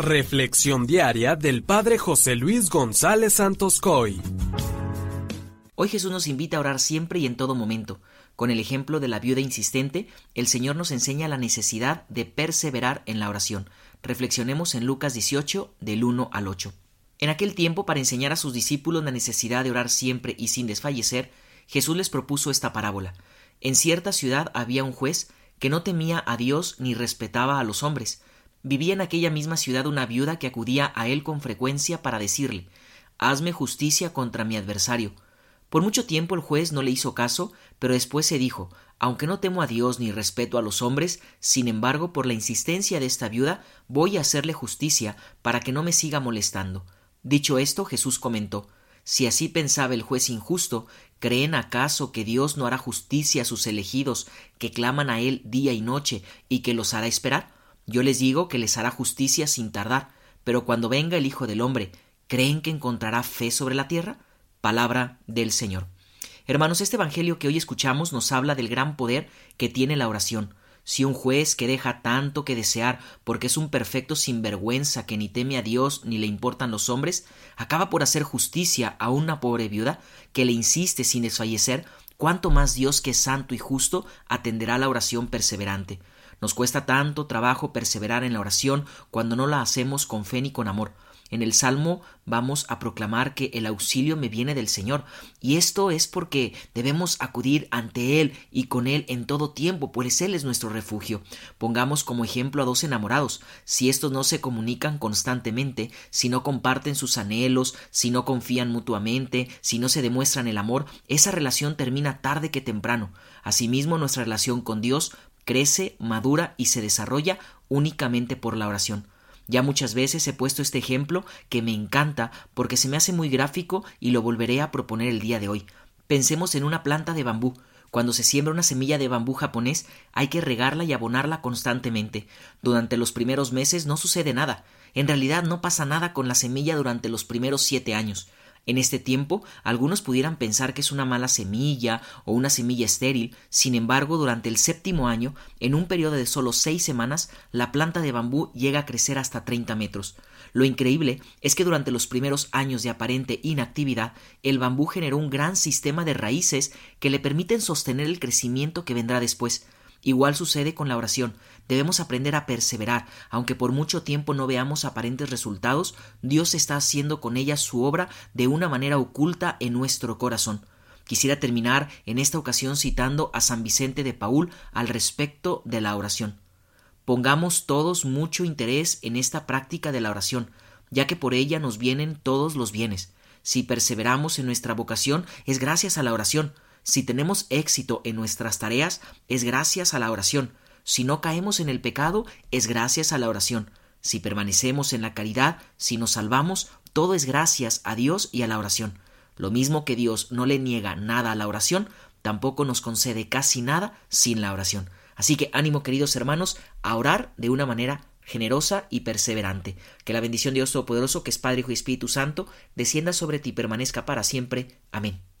Reflexión diaria del Padre José Luis González Santos Coy. Hoy Jesús nos invita a orar siempre y en todo momento. Con el ejemplo de la viuda insistente, el Señor nos enseña la necesidad de perseverar en la oración. Reflexionemos en Lucas 18, del 1 al 8. En aquel tiempo, para enseñar a sus discípulos la necesidad de orar siempre y sin desfallecer, Jesús les propuso esta parábola. En cierta ciudad había un juez que no temía a Dios ni respetaba a los hombres. Vivía en aquella misma ciudad una viuda que acudía a él con frecuencia para decirle Hazme justicia contra mi adversario. Por mucho tiempo el juez no le hizo caso, pero después se dijo Aunque no temo a Dios ni respeto a los hombres, sin embargo, por la insistencia de esta viuda, voy a hacerle justicia para que no me siga molestando. Dicho esto, Jesús comentó Si así pensaba el juez injusto, ¿creen acaso que Dios no hará justicia a sus elegidos, que claman a Él día y noche, y que los hará esperar? Yo les digo que les hará justicia sin tardar, pero cuando venga el Hijo del Hombre, ¿creen que encontrará fe sobre la tierra? Palabra del Señor. Hermanos, este Evangelio que hoy escuchamos nos habla del gran poder que tiene la oración. Si un juez que deja tanto que desear porque es un perfecto sinvergüenza que ni teme a Dios ni le importan los hombres, acaba por hacer justicia a una pobre viuda que le insiste sin desfallecer, cuánto más Dios que es santo y justo atenderá la oración perseverante. Nos cuesta tanto trabajo perseverar en la oración cuando no la hacemos con fe ni con amor. En el Salmo vamos a proclamar que el auxilio me viene del Señor, y esto es porque debemos acudir ante Él y con Él en todo tiempo, pues Él es nuestro refugio. Pongamos como ejemplo a dos enamorados. Si estos no se comunican constantemente, si no comparten sus anhelos, si no confían mutuamente, si no se demuestran el amor, esa relación termina tarde que temprano. Asimismo, nuestra relación con Dios crece, madura y se desarrolla únicamente por la oración. Ya muchas veces he puesto este ejemplo que me encanta porque se me hace muy gráfico y lo volveré a proponer el día de hoy. Pensemos en una planta de bambú. Cuando se siembra una semilla de bambú japonés hay que regarla y abonarla constantemente. Durante los primeros meses no sucede nada. En realidad no pasa nada con la semilla durante los primeros siete años. En este tiempo, algunos pudieran pensar que es una mala semilla o una semilla estéril, sin embargo, durante el séptimo año, en un periodo de solo seis semanas, la planta de bambú llega a crecer hasta 30 metros. Lo increíble es que durante los primeros años de aparente inactividad, el bambú generó un gran sistema de raíces que le permiten sostener el crecimiento que vendrá después. Igual sucede con la oración. Debemos aprender a perseverar. Aunque por mucho tiempo no veamos aparentes resultados, Dios está haciendo con ella su obra de una manera oculta en nuestro corazón. Quisiera terminar en esta ocasión citando a San Vicente de Paul al respecto de la oración. Pongamos todos mucho interés en esta práctica de la oración, ya que por ella nos vienen todos los bienes. Si perseveramos en nuestra vocación es gracias a la oración. Si tenemos éxito en nuestras tareas, es gracias a la oración. Si no caemos en el pecado, es gracias a la oración. Si permanecemos en la caridad, si nos salvamos, todo es gracias a Dios y a la oración. Lo mismo que Dios no le niega nada a la oración, tampoco nos concede casi nada sin la oración. Así que ánimo queridos hermanos a orar de una manera generosa y perseverante. Que la bendición de Dios Todopoderoso, que es Padre, Hijo y Espíritu Santo, descienda sobre ti y permanezca para siempre. Amén.